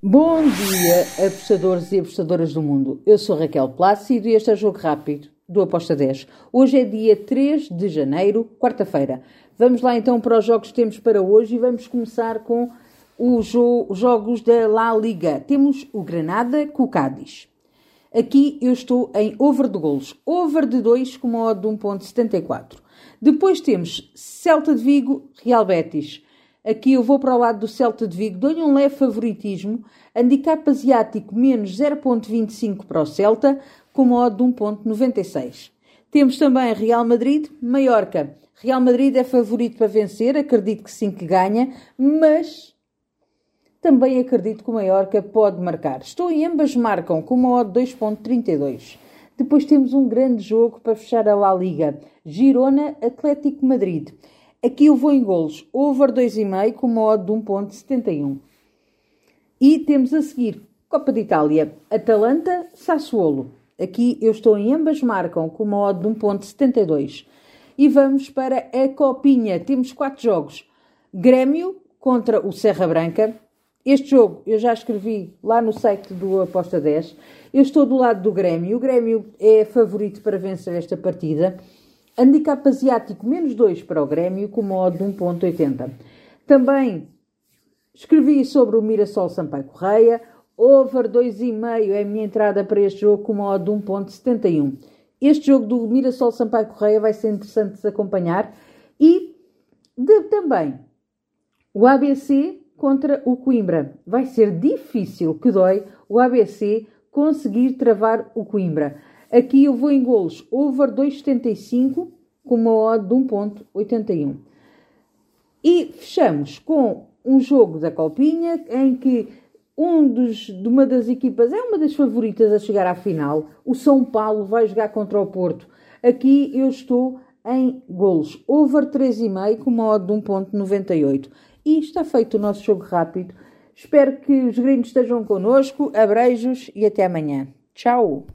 Bom dia, apostadores e apostadoras do mundo. Eu sou Raquel Plácido e este é o Jogo Rápido do Aposta 10. Hoje é dia 3 de janeiro, quarta-feira. Vamos lá então para os jogos que temos para hoje e vamos começar com os jo jogos da La Liga. Temos o Granada com o Cádiz. Aqui eu estou em over de golos. Over de 2 com uma odd de 1.74. Depois temos Celta de Vigo, Real Betis. Aqui eu vou para o lado do Celta de Vigo, dou-lhe um leve favoritismo. Handicap asiático menos 0.25 para o Celta, com uma odd de 1.96. Temos também Real Madrid, Mallorca. Real Madrid é favorito para vencer, acredito que sim que ganha, mas também acredito que o Mallorca pode marcar. Estou em ambas marcam com uma odd 2.32. Depois temos um grande jogo para fechar a La Liga. Girona Atlético Madrid. Aqui eu vou em golos. Over 2,5 com uma de 1.71. E temos a seguir Copa de Itália. Atalanta Sassuolo. Aqui eu estou em ambas marcam com uma de 1.72. E vamos para a Copinha. Temos quatro jogos. Grêmio contra o Serra Branca. Este jogo eu já escrevi lá no site do Aposta 10. Eu estou do lado do Grêmio. O Grêmio é favorito para vencer esta partida. Handicap asiático menos 2 para o Grêmio, com modo de 1.80. Também escrevi sobre o Mirassol Sampaio Correia. Over 2,5 é a minha entrada para este jogo, com modo de 1.71. Este jogo do Mirassol Sampaio Correia vai ser interessante de acompanhar. E de, também o ABC contra o Coimbra. Vai ser difícil, que dói, o ABC conseguir travar o Coimbra. Aqui eu vou em golos over 2,75 com uma odd de 1,81. E fechamos com um jogo da Copinha em que um dos, de uma das equipas é uma das favoritas a chegar à final. O São Paulo vai jogar contra o Porto. Aqui eu estou em golos over 3,5 com uma odd de 1,98. E está feito o nosso jogo rápido. Espero que os gringos estejam connosco. Abreijos e até amanhã. Tchau!